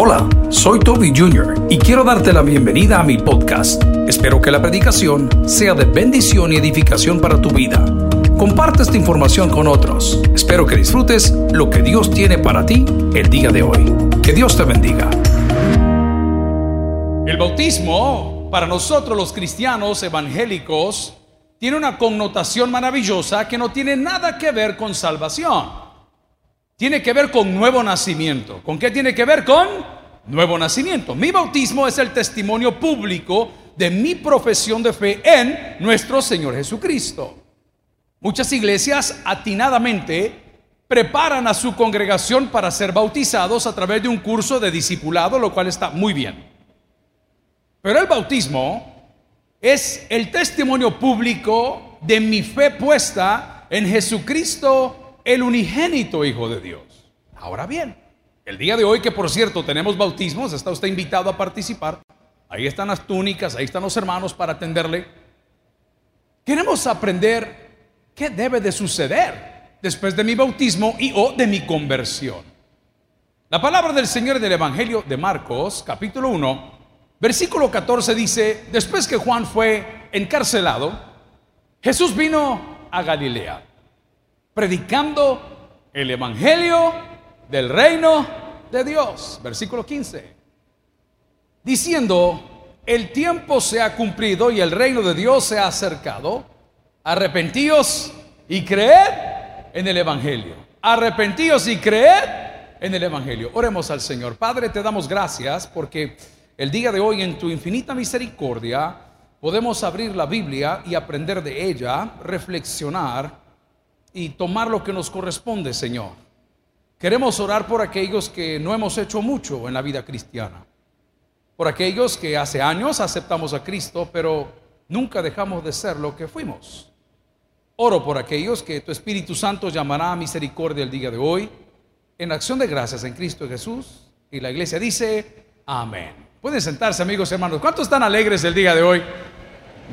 Hola, soy Toby Jr. y quiero darte la bienvenida a mi podcast. Espero que la predicación sea de bendición y edificación para tu vida. Comparte esta información con otros. Espero que disfrutes lo que Dios tiene para ti el día de hoy. Que Dios te bendiga. El bautismo, para nosotros los cristianos evangélicos, tiene una connotación maravillosa que no tiene nada que ver con salvación. Tiene que ver con nuevo nacimiento. ¿Con qué tiene que ver? Con nuevo nacimiento. Mi bautismo es el testimonio público de mi profesión de fe en nuestro Señor Jesucristo. Muchas iglesias atinadamente preparan a su congregación para ser bautizados a través de un curso de discipulado, lo cual está muy bien. Pero el bautismo es el testimonio público de mi fe puesta en Jesucristo el unigénito Hijo de Dios. Ahora bien, el día de hoy que por cierto tenemos bautismos, está usted invitado a participar. Ahí están las túnicas, ahí están los hermanos para atenderle. Queremos aprender qué debe de suceder después de mi bautismo y o de mi conversión. La palabra del Señor del Evangelio de Marcos, capítulo 1, versículo 14 dice, después que Juan fue encarcelado, Jesús vino a Galilea predicando el Evangelio del reino de Dios. Versículo 15. Diciendo, el tiempo se ha cumplido y el reino de Dios se ha acercado. Arrepentíos y creed en el Evangelio. Arrepentíos y creed en el Evangelio. Oremos al Señor. Padre, te damos gracias porque el día de hoy en tu infinita misericordia podemos abrir la Biblia y aprender de ella, reflexionar y tomar lo que nos corresponde, Señor. Queremos orar por aquellos que no hemos hecho mucho en la vida cristiana, por aquellos que hace años aceptamos a Cristo, pero nunca dejamos de ser lo que fuimos. Oro por aquellos que tu Espíritu Santo llamará a misericordia el día de hoy, en acción de gracias en Cristo Jesús. Y la iglesia dice, amén. Pueden sentarse amigos y hermanos. ¿Cuántos están alegres el día de hoy?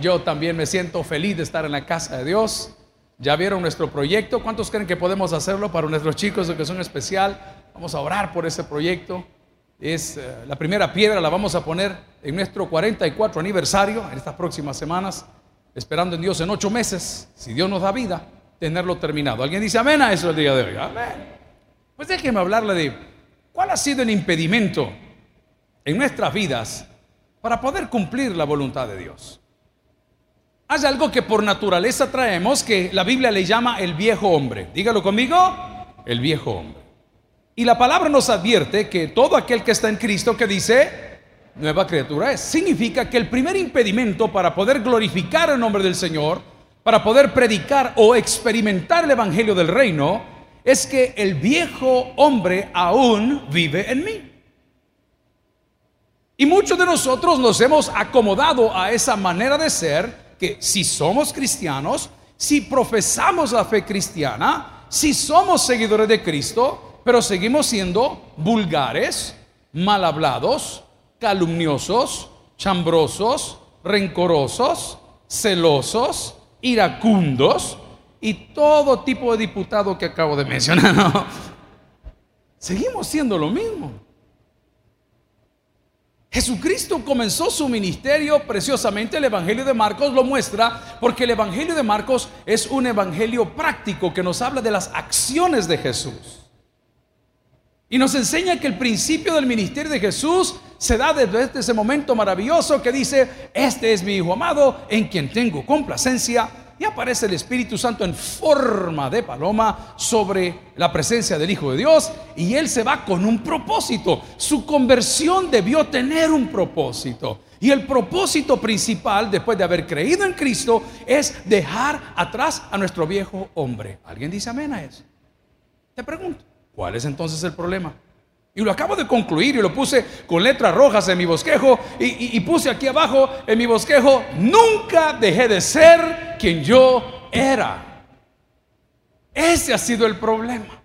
Yo también me siento feliz de estar en la casa de Dios. ¿Ya vieron nuestro proyecto? ¿Cuántos creen que podemos hacerlo para nuestros chicos de educación especial? Vamos a orar por ese proyecto. Es eh, la primera piedra, la vamos a poner en nuestro 44 aniversario en estas próximas semanas, esperando en Dios en ocho meses, si Dios nos da vida, tenerlo terminado. ¿Alguien dice amén a eso el día de hoy? Amén. Pues déjenme hablarle de cuál ha sido el impedimento en nuestras vidas para poder cumplir la voluntad de Dios. Hay algo que por naturaleza traemos que la Biblia le llama el viejo hombre. Dígalo conmigo, el viejo hombre. Y la palabra nos advierte que todo aquel que está en Cristo que dice nueva criatura significa que el primer impedimento para poder glorificar el nombre del Señor, para poder predicar o experimentar el evangelio del reino, es que el viejo hombre aún vive en mí. Y muchos de nosotros nos hemos acomodado a esa manera de ser que si somos cristianos, si profesamos la fe cristiana, si somos seguidores de Cristo, pero seguimos siendo vulgares, mal hablados, calumniosos, chambrosos, rencorosos, celosos, iracundos y todo tipo de diputado que acabo de mencionar. Seguimos siendo lo mismo. Jesucristo comenzó su ministerio preciosamente, el Evangelio de Marcos lo muestra, porque el Evangelio de Marcos es un Evangelio práctico que nos habla de las acciones de Jesús. Y nos enseña que el principio del ministerio de Jesús se da desde ese momento maravilloso que dice, este es mi Hijo amado en quien tengo complacencia y aparece el Espíritu Santo en forma de paloma sobre la presencia del Hijo de Dios y él se va con un propósito. Su conversión debió tener un propósito. Y el propósito principal, después de haber creído en Cristo, es dejar atrás a nuestro viejo hombre. ¿Alguien dice amén a eso? Te pregunto, ¿cuál es entonces el problema? Y lo acabo de concluir y lo puse con letras rojas en mi bosquejo y, puse aquí abajo en mi bosquejo, nunca dejé de ser quien yo era. Ese ha sido el problema.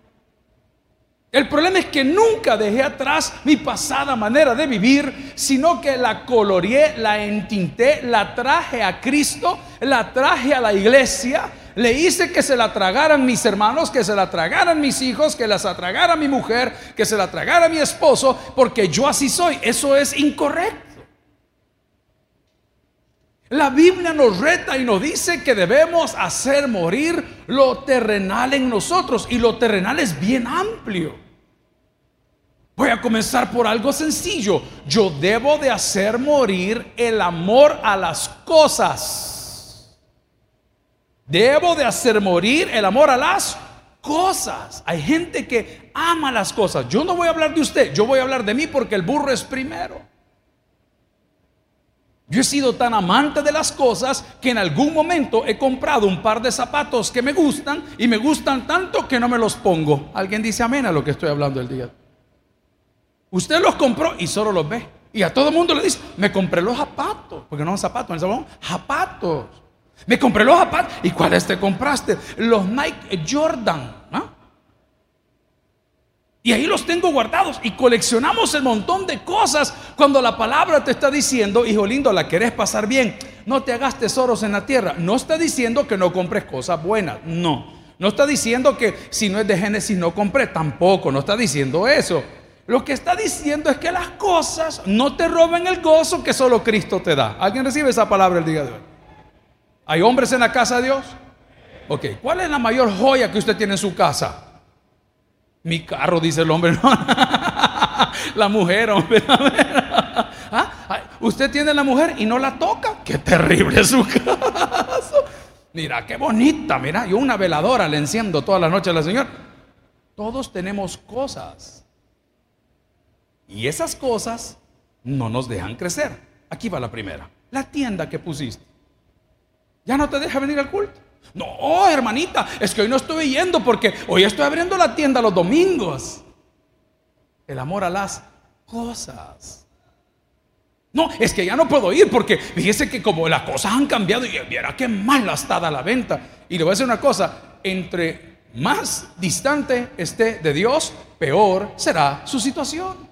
El problema es que nunca dejé atrás mi pasada manera de vivir, sino que la coloreé, la entinté, la traje a Cristo, la traje a la iglesia, Le hice que se la tragaran mis hermanos, que se la tragaran mis hijos, que las tragara mi mujer, que se la tragara mi esposo, porque yo así soy. Eso es incorrecto. La Biblia nos reta y nos dice que debemos hacer morir lo terrenal en nosotros. Y lo terrenal es bien amplio. Voy a comenzar por algo sencillo. Yo debo de hacer morir el amor a las cosas. Debo de hacer morir el amor a las cosas. Hay gente que ama las cosas. Yo no voy a hablar de usted, yo voy a hablar de mí porque el burro es primero. Yo he sido tan amante de las cosas que en algún momento he comprado un par de zapatos que me gustan y me gustan tanto que no me los pongo. Alguien dice amén a lo que estoy hablando el día. Usted los compró y solo los ve. Y a todo el mundo le dice, me compré los zapatos, porque no son zapatos, en salón, zapatos. Me compré los zapatos. ¿Y cuáles te compraste? Los Nike Jordan. Y ahí los tengo guardados y coleccionamos el montón de cosas cuando la palabra te está diciendo, hijo lindo, la querés pasar bien, no te hagas tesoros en la tierra. No está diciendo que no compres cosas buenas, no. No está diciendo que si no es de Génesis no compré, tampoco, no está diciendo eso. Lo que está diciendo es que las cosas no te roben el gozo que solo Cristo te da. ¿Alguien recibe esa palabra el día de hoy? ¿Hay hombres en la casa de Dios? Ok, ¿cuál es la mayor joya que usted tiene en su casa? Mi carro, dice el hombre. la mujer, hombre. ¿Ah? Usted tiene la mujer y no la toca. Qué terrible su caso. Mira, qué bonita. Mira, yo una veladora le enciendo toda la noche a la señora. Todos tenemos cosas. Y esas cosas no nos dejan crecer. Aquí va la primera. La tienda que pusiste. Ya no te deja venir al culto. No, hermanita, es que hoy no estoy yendo porque hoy estoy abriendo la tienda los domingos. El amor a las cosas. No, es que ya no puedo ir porque fíjese que como las cosas han cambiado y viera qué mal está la venta. Y le voy a decir una cosa, entre más distante esté de Dios, peor será su situación.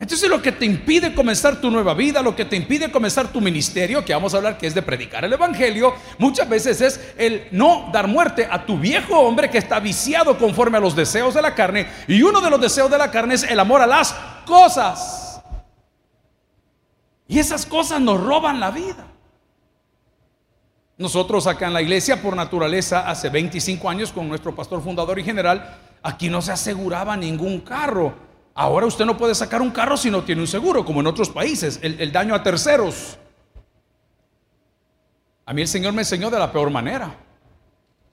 Entonces lo que te impide comenzar tu nueva vida, lo que te impide comenzar tu ministerio, que vamos a hablar que es de predicar el Evangelio, muchas veces es el no dar muerte a tu viejo hombre que está viciado conforme a los deseos de la carne. Y uno de los deseos de la carne es el amor a las cosas. Y esas cosas nos roban la vida. Nosotros acá en la iglesia, por naturaleza, hace 25 años con nuestro pastor fundador y general, aquí no se aseguraba ningún carro. Ahora usted no puede sacar un carro si no tiene un seguro, como en otros países, el, daño a terceros. A mí el Señor me enseñó de la peor manera.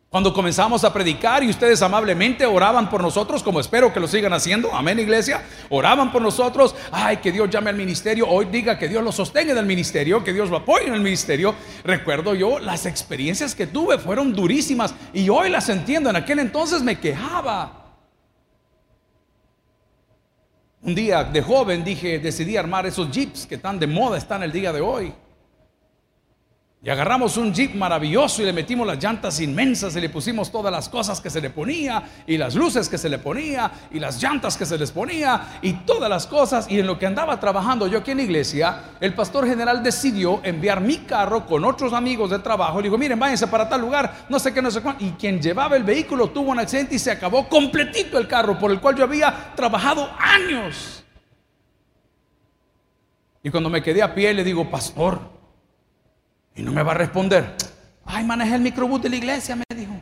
Cuando comenzamos a predicar y ustedes amablemente oraban por nosotros, como espero que lo sigan haciendo, amén iglesia, oraban por nosotros, ay, que Dios llame al ministerio, hoy diga que Dios lo sostenga en el ministerio, que Dios lo apoye en el ministerio. Recuerdo yo, las experiencias que tuve fueron durísimas y hoy las entiendo, en aquel entonces me quejaba. Un día de joven dije, decidí armar esos jeeps que tan de moda están el día de hoy. Y agarramos un jeep maravilloso y le metimos las llantas inmensas y le pusimos todas las cosas que se le ponía y las luces que se le ponía y las llantas que se les ponía y todas las cosas. Y en lo que andaba trabajando yo aquí en la iglesia, el pastor general decidió enviar mi carro con otros amigos de trabajo. Le dijo, miren, váyanse para tal lugar, no sé qué, no sé cuánto. Y quien llevaba el vehículo tuvo un accidente y se acabó completito el carro por el cual yo había trabajado años. Y cuando me quedé a pie le digo, pastor, y no me va a responder. Ay, manejé el microbús de la iglesia, me dijo.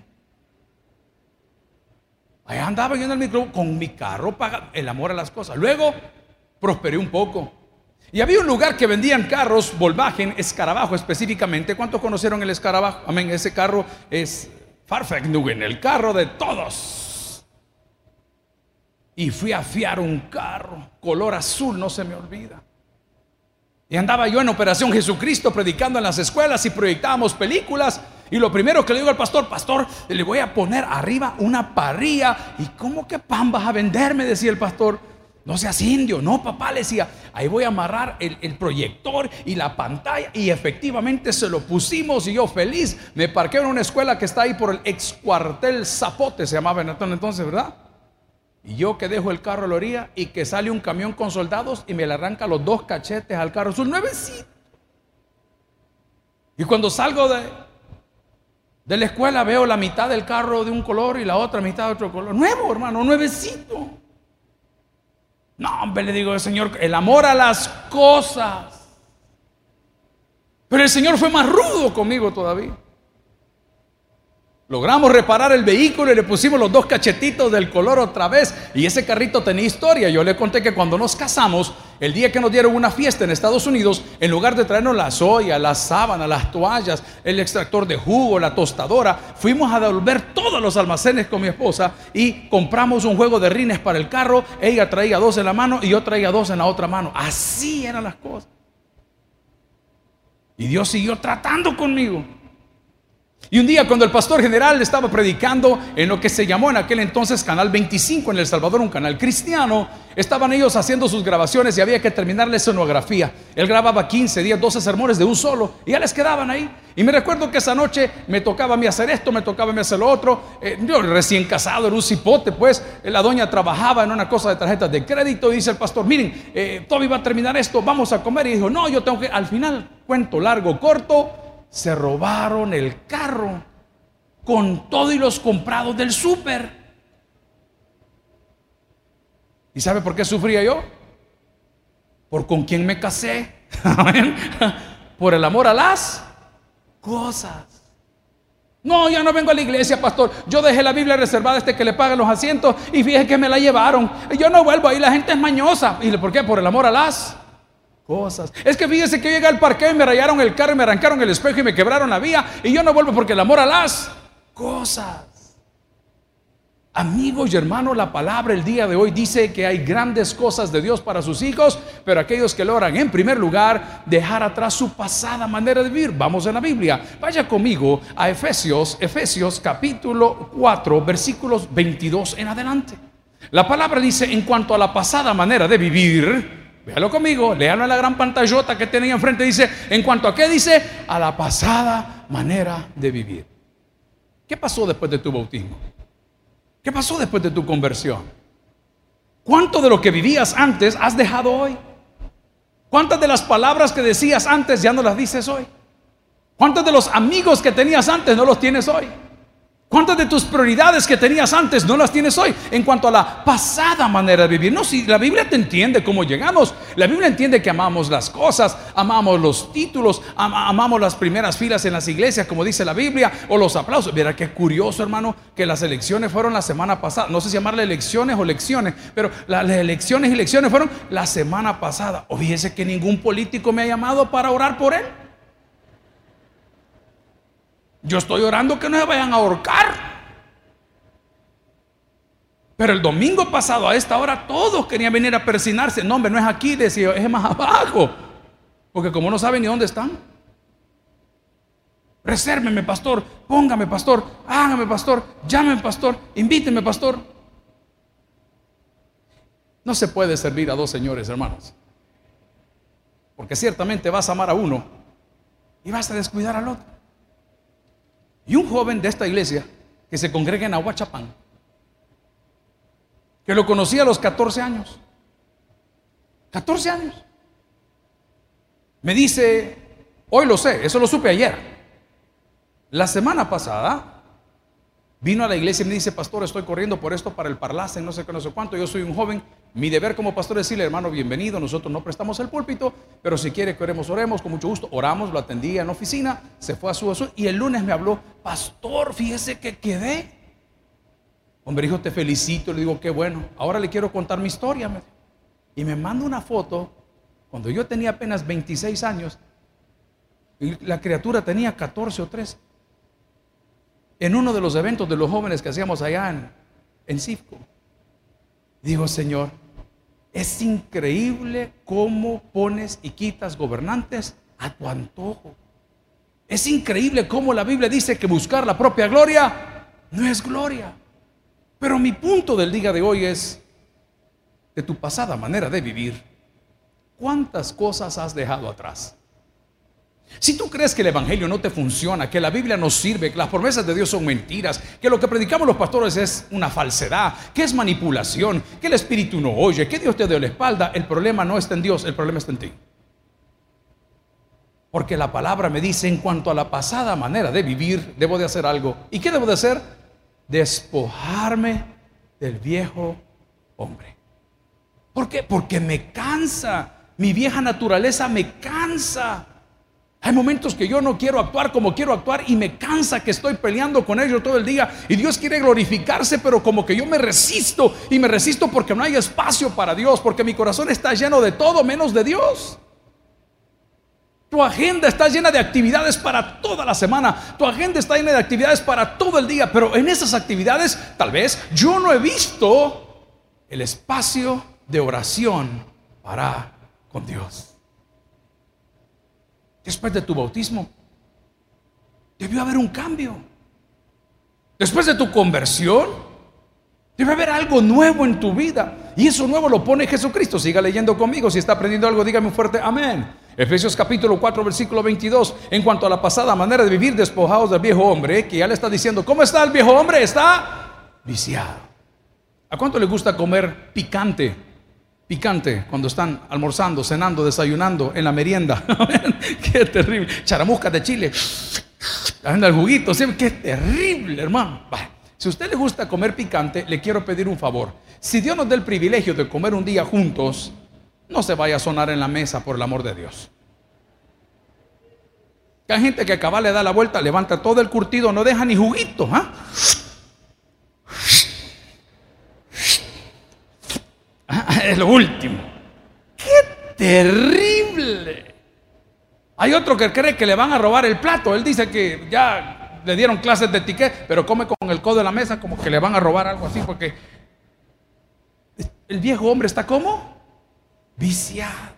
Ahí andaba yo en el microbús con mi carro paga el amor a las cosas. Luego prosperé un poco. Y había un lugar que vendían carros Volkswagen escarabajo específicamente. ¿Cuántos conocieron el escarabajo? Amén, ese carro es Farfignugen, el carro de todos. Y fui a fiar un carro color azul, no se me olvida. Y andaba yo en Operación Jesucristo predicando en las escuelas y proyectábamos películas. Y lo primero que le digo al pastor, pastor, le voy a poner arriba una parrilla. ¿Y cómo que pan vas a vender? Me decía el pastor. No seas indio, no papá, le decía, ahí voy a amarrar el, el, proyector y la pantalla y efectivamente se lo pusimos y yo feliz me parqué en una escuela que está ahí por el ex cuartel Zapote, se llamaba en entonces, ¿verdad? Y yo que dejo el carro a la orilla y que sale un camión con soldados y me le arranca los dos cachetes al carro. Es un nuevecito. Y cuando salgo de, De la escuela veo la mitad del carro de un color y la otra mitad de otro color. Nuevo, hermano, nuevecito. No, hombre, le digo, Señor, el amor a las cosas. Pero el Señor fue más rudo conmigo todavía. Logramos reparar el vehículo y le pusimos los dos cachetitos del color otra vez. Y ese carrito tenía historia. Yo le conté que cuando nos casamos, el día que nos dieron una fiesta en Estados Unidos, en lugar de traernos la soya, la sábana, las toallas, el extractor de jugo, la tostadora, fuimos a devolver todos los almacenes con mi esposa y compramos un juego de rines para el carro. Ella traía dos en la mano y yo traía dos en la otra mano. Así eran las cosas. Y Dios siguió tratando conmigo. Y un día cuando el pastor general estaba predicando en lo que se llamó en aquel entonces Canal 25 en El Salvador, un canal cristiano, estaban ellos haciendo sus grabaciones y había que terminar la escenografía. Él grababa 15 días, 12 sermones de un solo y ya les quedaban ahí. Y me recuerdo que esa noche me tocaba a mí hacer esto, me tocaba a mí hacer lo otro. Eh, yo recién casado, era un cipote, pues la doña trabajaba en una cosa de tarjetas de crédito y dice el pastor, miren, eh, Toby va a terminar esto, vamos a comer. Y dijo, no, yo tengo que, al final, cuento largo, corto se robaron el carro con todo y los comprados del súper. ¿Y sabe por qué sufría yo? Por con quién me casé. por el amor a las cosas. No, ya no vengo a la iglesia, pastor. Yo dejé la Biblia reservada este que le pagan los asientos y fíjese que me la llevaron. Yo no vuelvo ahí, la gente es mañosa. ¿Y por qué? Por el amor a las cosas. Es que fíjese que llega al parqueo y me rayaron el carro y me arrancaron el espejo y me quebraron la vía y yo no vuelvo porque el amor a las cosas. Amigos y hermanos, la palabra el día de hoy dice que hay grandes cosas de Dios para sus hijos, pero aquellos que logran en primer lugar dejar atrás su pasada manera de vivir. Vamos en la Biblia. Vaya conmigo a Efesios, Efesios capítulo 4, versículos 22 en adelante. La palabra dice en cuanto a la pasada manera de vivir, Véalo conmigo, léalo en la gran pantallota que tenía enfrente. Dice, en cuanto a qué dice, a la pasada manera de vivir. ¿Qué pasó después de tu bautismo? ¿Qué pasó después de tu conversión? ¿Cuánto de lo que vivías antes has dejado hoy? ¿Cuántas de las palabras que decías antes ya no las dices hoy? ¿Cuántos de los amigos que tenías antes no los tienes hoy? ¿Cuántas de tus prioridades que tenías antes no las tienes hoy en cuanto a la pasada manera de vivir? No, si la Biblia te entiende cómo llegamos. La Biblia entiende que amamos las cosas, amamos los títulos, amamos las primeras filas en las iglesias, como dice la Biblia, o los aplausos. Mira qué curioso, hermano, que las elecciones fueron la semana pasada. No sé si llamarle elecciones o lecciones, pero las elecciones y lecciones fueron la semana pasada. Fíjese que ningún político me ha llamado para orar por él. Yo estoy orando que no se vayan a ahorcar. Pero el domingo pasado a esta hora todos querían venir a persinarse. No, hombre, no es aquí, decía, es más abajo. Porque como no saben ni dónde están. Resérveme, pastor, póngame, pastor, hágame, pastor, llámeme, pastor, invíteme, pastor. No se puede servir a dos señores, hermanos. Porque ciertamente vas a amar a uno y vas a descuidar al otro. Y un joven de esta iglesia que se congrega en Aguachapán, que lo conocí a los 14 años. 14 años. Me dice, hoy lo sé, eso lo supe ayer. La semana pasada vino a la iglesia y me dice, pastor, estoy corriendo por esto para el parlace, no sé qué, no sé cuánto. Yo soy un joven mi deber como pastor es decirle, hermano, bienvenido. Nosotros no prestamos el púlpito, pero si quiere que oremos, oremos, con mucho gusto. Oramos, lo atendía en oficina, se fue a su azul y el lunes me habló, pastor, fíjese que quedé. Hombre, hijo, te felicito. Le digo, qué bueno. Ahora le quiero contar mi historia. Y me manda una foto cuando yo tenía apenas 26 años y la criatura tenía 14 o 13. En uno de los eventos de los jóvenes que hacíamos allá en, en Cifco. Digo, Señor, es increíble cómo pones y quitas gobernantes a tu antojo. Es increíble cómo la Biblia dice que buscar la propia gloria no es gloria. Pero mi punto del día de hoy es de tu pasada manera de vivir. ¿Cuántas cosas has dejado atrás? Si tú crees que el Evangelio no te funciona, que la Biblia no sirve, que las promesas de Dios son mentiras, que lo que predicamos los pastores es una falsedad, que es manipulación, que el Espíritu no oye, que Dios te dio la espalda, el problema no está en Dios, el problema está en ti. Porque la palabra me dice en cuanto a la pasada manera de vivir, debo de hacer algo. ¿Y qué debo de hacer? Despojarme del viejo hombre. ¿Por qué? Porque me cansa. Mi vieja naturaleza me cansa. Hay momentos que yo no quiero actuar como quiero actuar y me cansa que estoy peleando con ellos todo el día y Dios quiere glorificarse, pero como que yo me resisto y me resisto porque no hay espacio para Dios, porque mi corazón está lleno de todo menos de Dios. Tu agenda está llena de actividades para toda la semana. Tu agenda está llena de actividades para todo el día. Pero en esas actividades, tal vez, yo no he visto el espacio de oración para con Dios después de tu bautismo. Debió haber un cambio. Después de tu conversión, debe haber algo nuevo en tu vida. Y eso nuevo lo pone Jesucristo. Siga leyendo conmigo. Si está aprendiendo algo, dígame un fuerte amén. Efesios capítulo 4, versículo 22. En cuanto a la pasada manera de vivir despojados del viejo hombre, que ya le está diciendo, ¿cómo está el viejo hombre? Está viciado. ¿A cuánto le gusta comer picante? Picante cuando están almorzando, cenando, desayunando, en la merienda. qué terrible. Charamuscas de chile. El juguito. Qué terrible, hermano. Si a usted le gusta comer picante, le quiero pedir un favor. Si Dios nos da el privilegio de comer un día juntos, no se vaya a sonar en la mesa por el amor de Dios. Hay gente que acaba le da la vuelta, levanta todo el curtido, no deja ni juguito. ¿ah? Es lo último. ¡Qué terrible! Hay otro que cree que le van a robar el plato. Él dice que ya le dieron clases de etiqueta, pero come con el codo de la mesa como que le van a robar algo así, porque el viejo hombre está como viciado.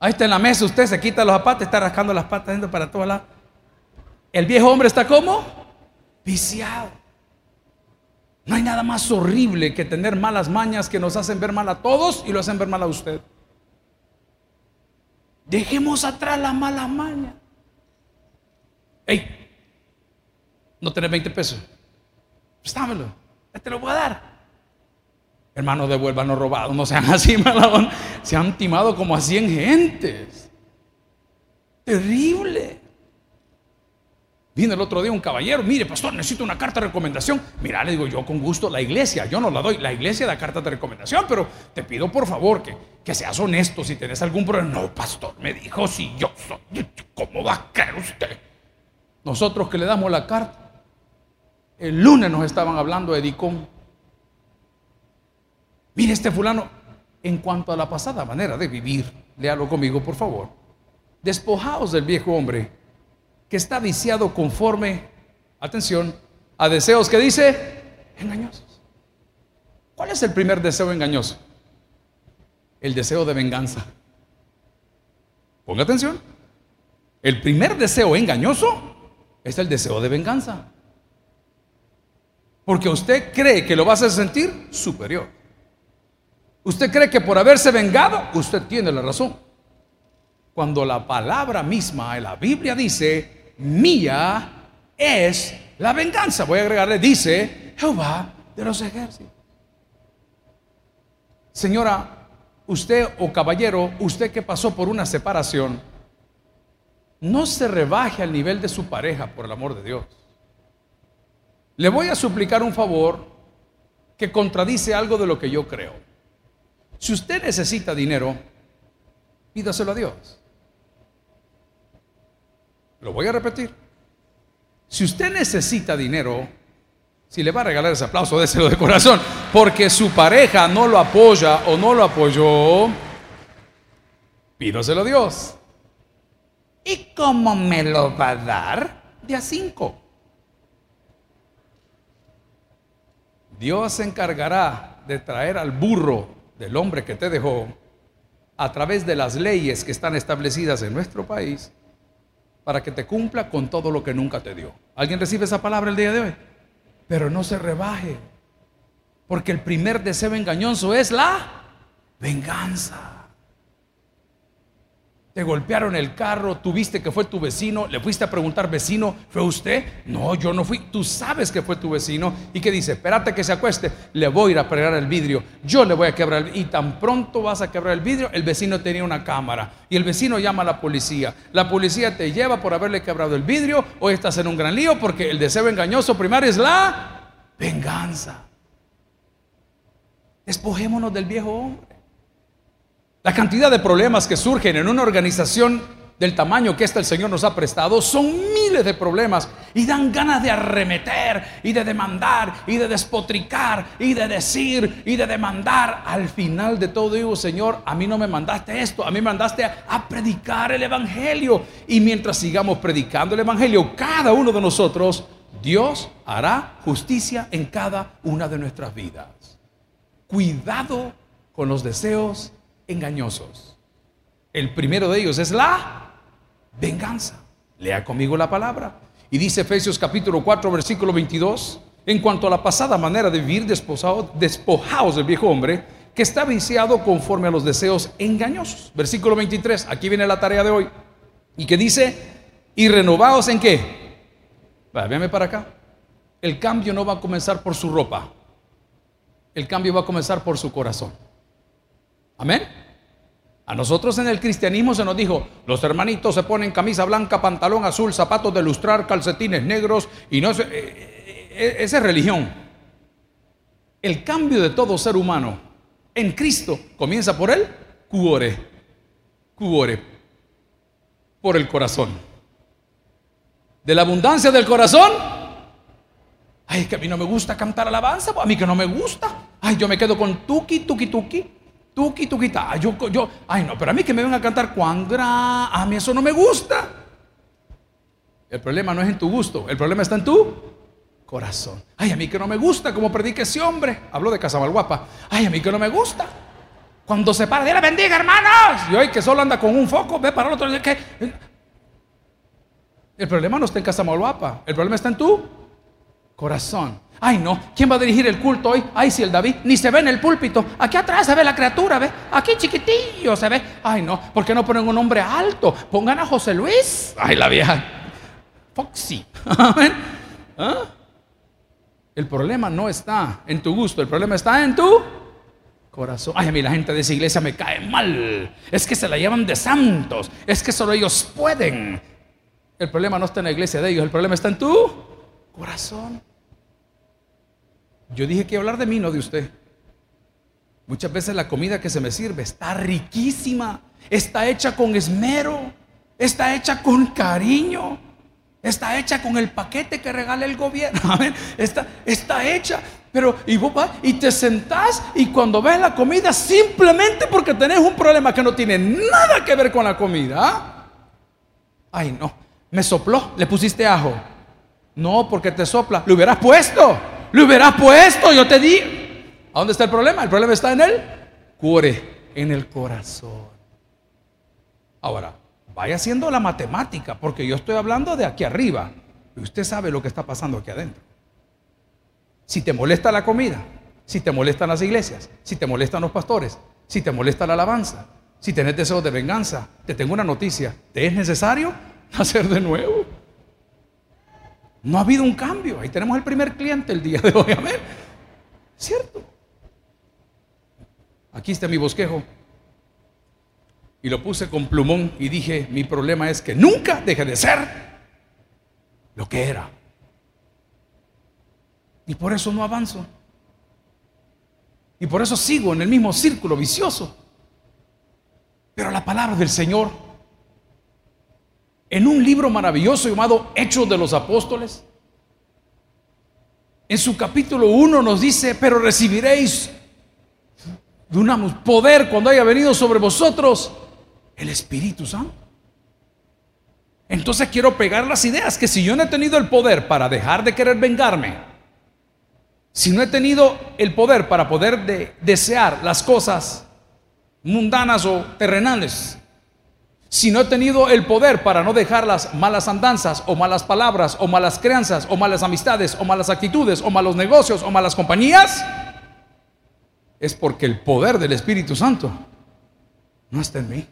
Ahí está en la mesa, usted se quita los zapatos, está rascando las patas para todos lados. El viejo hombre está como viciado. No hay nada más horrible que tener malas mañas que nos hacen ver mal a todos y lo hacen ver mal a usted. Dejemos atrás la mala maña. Ey, no tenés 20 pesos. Préstamelo, te lo voy a dar. Hermanos, devuelvan los robados, no sean así, maladón. Se han timado como a 100 gentes. Terrible. Vino el otro día un caballero, mire pastor, necesito una carta de recomendación. Mira, le digo yo con gusto, la iglesia, yo no la doy, la iglesia da carta de recomendación, pero te pido por favor que, que seas honesto si tenés algún problema. No, pastor, me dijo, si yo soy, ¿cómo va a creer usted? Nosotros que le damos la carta, el lunes nos estaban hablando de Dicón. Mire este fulano, en cuanto a la pasada manera de vivir, léalo conmigo por favor. Despojaos del viejo hombre que está viciado conforme, atención, a deseos que dice engañosos. ¿Cuál es el primer deseo engañoso? El deseo de venganza. Ponga atención. El primer deseo engañoso es el deseo de venganza. Porque usted cree que lo va a sentir superior. Usted cree que por haberse vengado, usted tiene la razón. Cuando la palabra misma en la Biblia dice, mía es la venganza. Voy a agregarle, dice Jehová de los ejércitos. Señora, usted o caballero, usted que pasó por una separación, no se rebaje al nivel de su pareja, por el amor de Dios. Le voy a suplicar un favor que contradice algo de lo que yo creo. Si usted necesita dinero, pídaselo a Dios. Lo voy a repetir. Si usted necesita dinero, si le va a regalar ese aplauso, déselo de corazón, porque su pareja no lo apoya o no lo apoyó, pídoselo a Dios. ¿Y cómo me lo va a dar? De a cinco. Dios se encargará de traer al burro del hombre que te dejó a través de las leyes que están establecidas en nuestro país para que te cumpla con todo lo que nunca te dio. ¿Alguien recibe esa palabra el día de hoy? Pero no se rebaje, porque el primer deseo engañoso es la venganza. Te golpearon el carro, tuviste que fue tu vecino, le fuiste a preguntar, vecino, ¿fue usted? No, yo no fui. Tú sabes que fue tu vecino. ¿Y qué dice? Espérate que se acueste, le voy a ir a pegar el vidrio. Yo le voy a quebrar el Y tan pronto vas a quebrar el vidrio, el vecino tenía una cámara. Y el vecino llama a la policía. La policía te lleva por haberle quebrado el vidrio. Hoy estás en un gran lío porque el deseo engañoso primario es la venganza. Despojémonos del viejo hombre. La cantidad de problemas que surgen en una organización del tamaño que esta el Señor nos ha prestado son miles de problemas y dan ganas de arremeter y de demandar y de despotricar y de decir y de demandar. Al final de todo digo, Señor, a mí no me mandaste esto, a mí me mandaste a, a predicar el Evangelio. Y mientras sigamos predicando el Evangelio, cada uno de nosotros, Dios hará justicia en cada una de nuestras vidas. Cuidado con los deseos engañosos. El primero de ellos es la venganza. Lea conmigo la palabra. Y dice Efesios capítulo 4, versículo 22, en cuanto a la pasada manera de vivir despojados del viejo hombre, que está viciado conforme a los deseos engañosos. Versículo 23, aquí viene la tarea de hoy. Y que dice, y renovados en qué? Véame para acá. El cambio no va a comenzar por su ropa. El cambio va a comenzar por su corazón. Amén. A nosotros en el cristianismo se nos dijo, los hermanitos se ponen camisa blanca, pantalón azul, zapatos de lustrar, calcetines negros y no sé, eh, eh, eh, esa es religión. El cambio de todo ser humano en Cristo comienza por el cuore, cuore, por el corazón. De la abundancia del corazón, ay, que a mí no me gusta cantar alabanza, a mí que no me gusta, ay, yo me quedo con tuki, tuki, tuki. Tuki, tuquita. Yo, yo, ay, no, pero a mí que me ven a cantar cuandra, a mí eso no me gusta. El problema no es en tu gusto, el problema está en tu corazón. Ay, a mí que no me gusta como predique ese hombre. Hablo de Casamalguapa. Ay, a mí que no me gusta. Cuando se para, Dios la bendiga, hermanos. Y hoy que solo anda con un foco, ve para el otro. El problema no está en Casamalguapa, el problema está en tu corazón. Ay, no, ¿quién va a dirigir el culto hoy? Ay, si el David ni se ve en el púlpito. Aquí atrás se ve la criatura, ¿ve? Aquí chiquitillo se ve. Ay, no, ¿por qué no ponen un hombre alto? Pongan a José Luis. Ay, la vieja. Foxy. ¿Ah? El problema no está en tu gusto, el problema está en tu corazón. Ay, a mí la gente de esa iglesia me cae mal. Es que se la llevan de santos. Es que solo ellos pueden. El problema no está en la iglesia de ellos, el problema está en tu corazón. Yo dije que hablar de mí, no de usted. Muchas veces la comida que se me sirve está riquísima, está hecha con esmero, está hecha con cariño, está hecha con el paquete que regala el gobierno. Está, está hecha, pero y vos vas y te sentás y cuando ves la comida, simplemente porque tenés un problema que no tiene nada que ver con la comida. Ay, no, me sopló, le pusiste ajo. No, porque te sopla, lo hubieras puesto. Lo hubieras puesto, yo te di. ¿A dónde está el problema? El problema está en el cuore, en el corazón. Ahora, vaya haciendo la matemática, porque yo estoy hablando de aquí arriba. Y usted sabe lo que está pasando aquí adentro. Si te molesta la comida, si te molestan las iglesias, si te molestan los pastores, si te molesta la alabanza, si tenés deseos de venganza, te tengo una noticia. ¿Te es necesario nacer de nuevo? No ha habido un cambio. Ahí tenemos el primer cliente el día de hoy. Amén. ¿Cierto? Aquí está mi bosquejo. Y lo puse con plumón y dije, mi problema es que nunca deje de ser lo que era. Y por eso no avanzo. Y por eso sigo en el mismo círculo vicioso. Pero la palabra del Señor en un libro maravilloso llamado Hechos de los Apóstoles. En su capítulo 1 nos dice, pero recibiréis de un poder cuando haya venido sobre vosotros el Espíritu Santo. Entonces quiero pegar las ideas que si yo no he tenido el poder para dejar de querer vengarme, si no he tenido el poder para poder desear las cosas mundanas o terrenales, si no he tenido el poder para no dejar las malas andanzas o malas palabras o malas crianzas o malas amistades o malas actitudes o malos negocios o malas compañías, es porque el poder del Espíritu Santo no está en mí.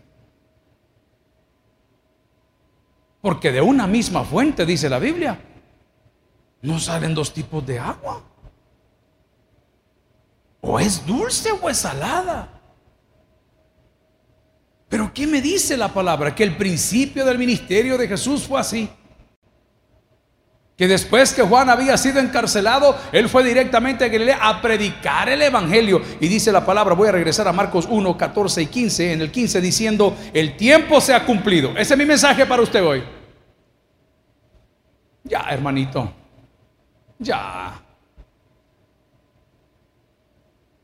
Porque de una misma fuente, dice la Biblia, no salen dos tipos de agua. O es dulce o es salada. Pero ¿qué me dice la palabra? Que el principio del ministerio de Jesús fue así. Que después que Juan había sido encarcelado, él fue directamente a Galilea a predicar el Evangelio. Y dice la palabra, voy a regresar a Marcos 1, 14 y 15, en el 15 diciendo, el tiempo se ha cumplido. Ese es mi mensaje para usted hoy. Ya, hermanito. Ya.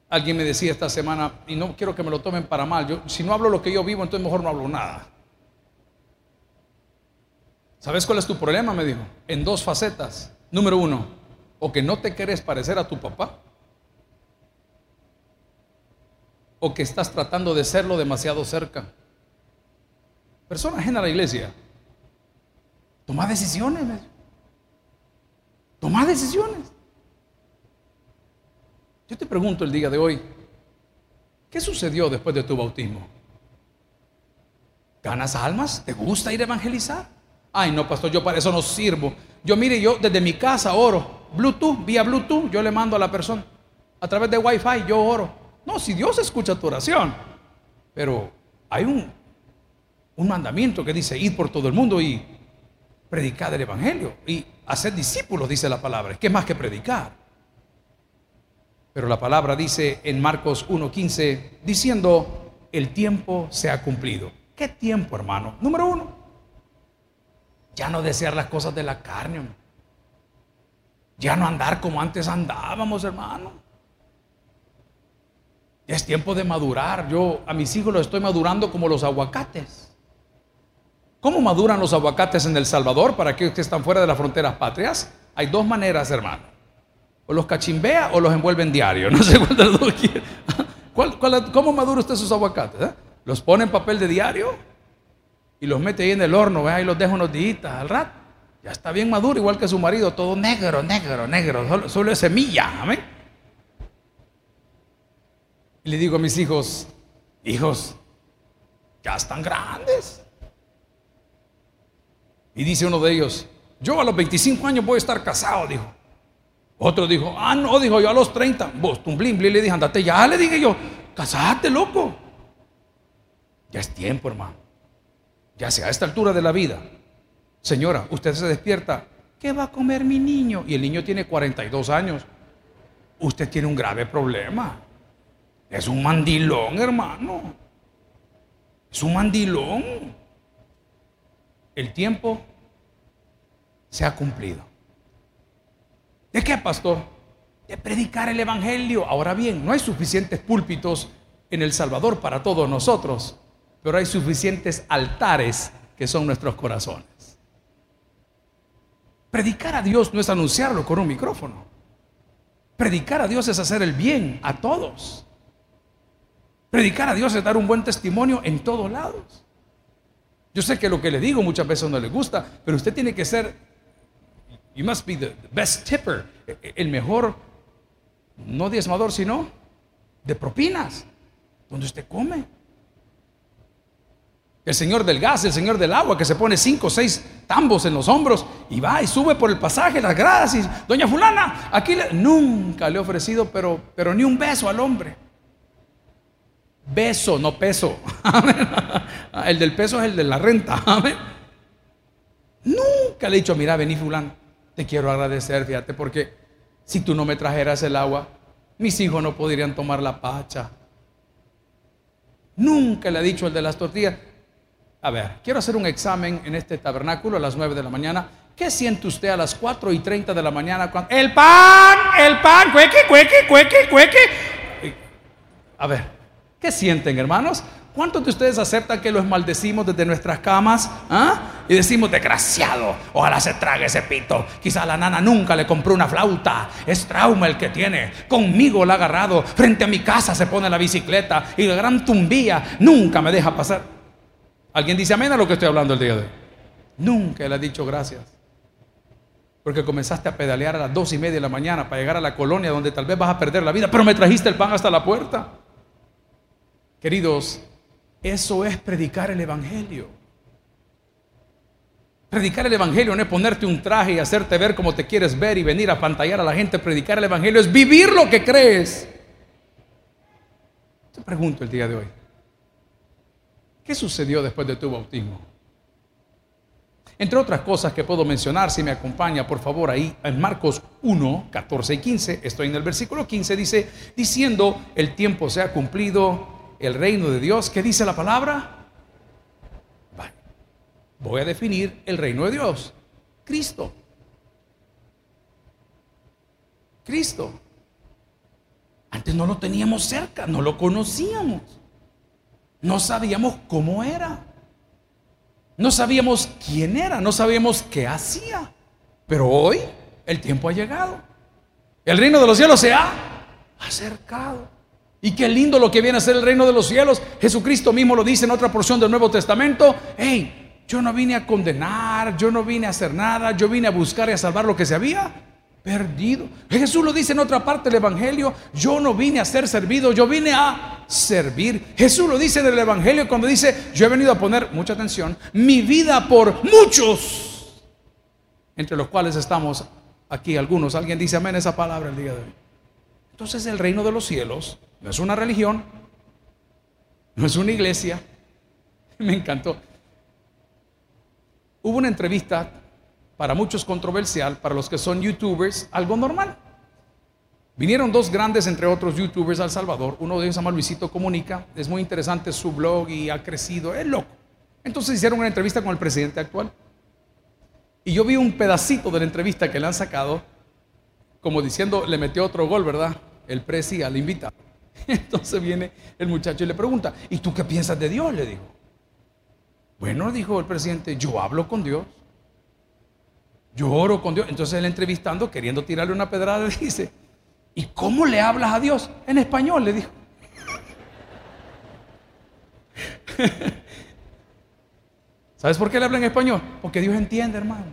Alguien me decía esta semana, y no quiero que me lo tomen para mal, yo, si no hablo lo que yo vivo, entonces mejor no hablo nada. ¿Sabes cuál es tu problema? Me dijo. En dos facetas. Número uno, o que no te quieres parecer a tu papá, o que estás tratando de serlo demasiado cerca. Personas en la iglesia. Toma decisiones. Toma decisiones. Yo te pregunto el día de hoy, ¿qué sucedió después de tu bautismo? ¿Ganas almas? ¿Te gusta ir a evangelizar? Ay, no, pastor, yo para eso no sirvo. Yo mire, yo desde mi casa oro. Bluetooth, vía Bluetooth, yo le mando a la persona. A través de Wi-Fi yo oro. No, si Dios escucha tu oración. Pero hay un, un mandamiento que dice ir por todo el mundo y predicar el Evangelio. Y hacer discípulos, dice la palabra. ¿Qué más que predicar? Pero la palabra dice en Marcos 1.15, diciendo, el tiempo se ha cumplido. ¿Qué tiempo, hermano? Número uno, ya no desear las cosas de la carne. Ya no andar como antes andábamos, hermano. Es tiempo de madurar. Yo a mis hijos los estoy madurando como los aguacates. ¿Cómo maduran los aguacates en El Salvador para aquellos que están fuera de las fronteras patrias? Hay dos maneras, hermano o los cachimbea o los envuelve en diario. No sé cuál de los dos quiere. cómo madura usted sus aguacates? Eh? Los pone en papel de diario y los mete ahí en el horno, ahí los deja unos días al rato. Ya está bien maduro, igual que su marido, todo negro, negro, negro, solo, es semilla. Amén. Y le digo a mis hijos, hijos, ya están grandes. Y dice uno de ellos, yo a los 25 años voy a estar casado, dijo. Otro dijo, ah, no, dijo yo a los 30. Vos, tumblín, le dije, andate ya, le dije yo, casate, loco. Ya es tiempo, hermano. Ya sea a esta altura de la vida. Señora, usted se despierta, ¿qué va a comer mi niño? Y el niño tiene 42 años. Usted tiene un grave problema. Es un mandilón, hermano. Es un mandilón. El tiempo se ha cumplido. ¿De qué, pastor? De predicar el Evangelio. Ahora bien, no hay suficientes púlpitos en El Salvador para todos nosotros, pero hay suficientes altares que son nuestros corazones. Predicar a Dios no es anunciarlo con un micrófono. Predicar a Dios es hacer el bien a todos. Predicar a Dios es dar un buen testimonio en todos lados. Yo sé que lo que le digo muchas veces no le gusta, pero usted tiene que ser You must be the best tipper. El mejor, no diezmador, sino de propinas, donde usted come. El señor del gas, el señor del agua, que se pone cinco o seis tambos en los hombros y va y sube por el pasaje, las gradas y, doña fulana, aquí nunca le he ofrecido, pero, pero ni un beso al hombre. Beso, no peso. el del peso es el de la renta. Nunca le he dicho, mira, vení fulano te quiero agradecer, fíjate, porque si tú no me trajeras el agua, mis hijos no podrían tomar la pacha. Nunca le ha dicho el de las tortillas. A ver, quiero hacer un examen en este tabernáculo a las 9 de la mañana. ¿Qué siente usted a las 4 y 30 de la mañana cuando... El pan, el pan, cueque, cueque, cueque, cueque. A ver, ¿qué sienten, hermanos? ¿Cuántos de ustedes aceptan que los maldecimos desde nuestras camas? ¿Ah? Y decimos, desgraciado, ojalá se trague ese pito. Quizá la nana nunca le compró una flauta. Es trauma el que tiene. Conmigo la ha agarrado. Frente a mi casa se pone la bicicleta y la gran tumbía nunca me deja pasar. ¿Alguien dice amén a lo que estoy hablando el día de hoy? Nunca le ha dicho gracias. Porque comenzaste a pedalear a las dos y media de la mañana para llegar a la colonia donde tal vez vas a perder la vida, pero me trajiste el pan hasta la puerta. Queridos, eso es predicar el Evangelio. Predicar el Evangelio no es ponerte un traje y hacerte ver como te quieres ver y venir a pantallar a la gente. Predicar el Evangelio es vivir lo que crees. Te pregunto el día de hoy, ¿qué sucedió después de tu bautismo? Entre otras cosas que puedo mencionar, si me acompaña por favor ahí en Marcos 1, 14 y 15, estoy en el versículo 15, dice, diciendo, el tiempo se ha cumplido, el reino de Dios, ¿qué dice la palabra? Voy a definir el reino de Dios. Cristo. Cristo. Antes no lo teníamos cerca, no lo conocíamos. No sabíamos cómo era. No sabíamos quién era, no sabíamos qué hacía. Pero hoy el tiempo ha llegado. El reino de los cielos se ha acercado. Y qué lindo lo que viene a ser el reino de los cielos. Jesucristo mismo lo dice en otra porción del Nuevo Testamento. Hey, yo no vine a condenar, yo no vine a hacer nada, yo vine a buscar y a salvar lo que se había perdido. Jesús lo dice en otra parte del Evangelio, yo no vine a ser servido, yo vine a servir. Jesús lo dice en el Evangelio cuando dice, yo he venido a poner, mucha atención, mi vida por muchos, entre los cuales estamos aquí algunos. Alguien dice amén esa palabra el día de hoy. Entonces el reino de los cielos no es una religión, no es una iglesia. Me encantó. Hubo una entrevista, para muchos controversial, para los que son youtubers, algo normal. Vinieron dos grandes, entre otros, youtubers al Salvador. Uno de ellos se llama Luisito Comunica. Es muy interesante su blog y ha crecido. Es loco. Entonces hicieron una entrevista con el presidente actual. Y yo vi un pedacito de la entrevista que le han sacado, como diciendo, le metió otro gol, ¿verdad? El presi al invitado. Entonces viene el muchacho y le pregunta, ¿y tú qué piensas de Dios? Le dijo. Bueno, dijo el presidente, yo hablo con Dios. Yo oro con Dios. Entonces él entrevistando, queriendo tirarle una pedrada, dice, ¿y cómo le hablas a Dios? En español, le dijo. ¿Sabes por qué le habla en español? Porque Dios entiende, hermano.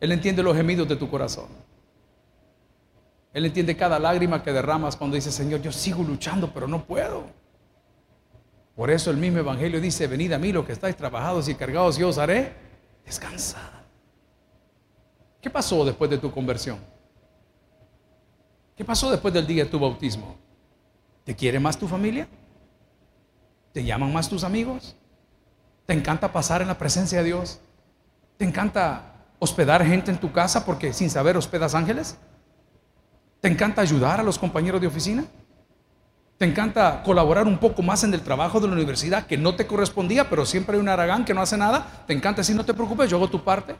Él entiende los gemidos de tu corazón. Él entiende cada lágrima que derramas cuando dice, Señor, yo sigo luchando, pero no puedo. Por eso el mismo Evangelio dice, venid a mí los que estáis trabajados y cargados, yo os haré descansar. ¿Qué pasó después de tu conversión? ¿Qué pasó después del día de tu bautismo? ¿Te quiere más tu familia? ¿Te llaman más tus amigos? ¿Te encanta pasar en la presencia de Dios? ¿Te encanta hospedar gente en tu casa porque sin saber hospedas ángeles? ¿Te encanta ayudar a los compañeros de oficina? ¿Te encanta colaborar un poco más en el trabajo de la universidad que no te correspondía, pero siempre hay un aragán que no hace nada? ¿Te encanta decir, no te preocupes, yo hago tu parte?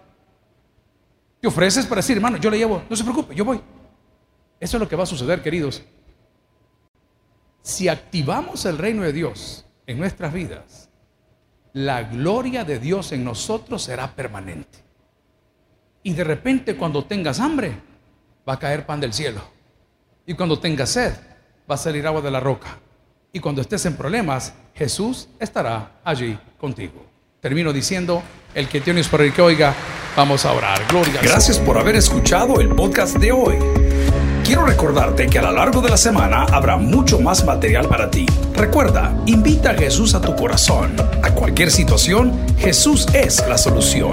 ¿Te ofreces para decir, hermano, yo le llevo, no se preocupe, yo voy? Eso es lo que va a suceder, queridos. Si activamos el reino de Dios en nuestras vidas, la gloria de Dios en nosotros será permanente. Y de repente cuando tengas hambre, va a caer pan del cielo. Y cuando tengas sed, va a salir agua de la roca. Y cuando estés en problemas, Jesús estará allí contigo. Termino diciendo, el que tienes por el que oiga, vamos a orar. Gloria. Gracias por haber escuchado el podcast de hoy. Quiero recordarte que a lo largo de la semana habrá mucho más material para ti. Recuerda, invita a Jesús a tu corazón. A cualquier situación, Jesús es la solución.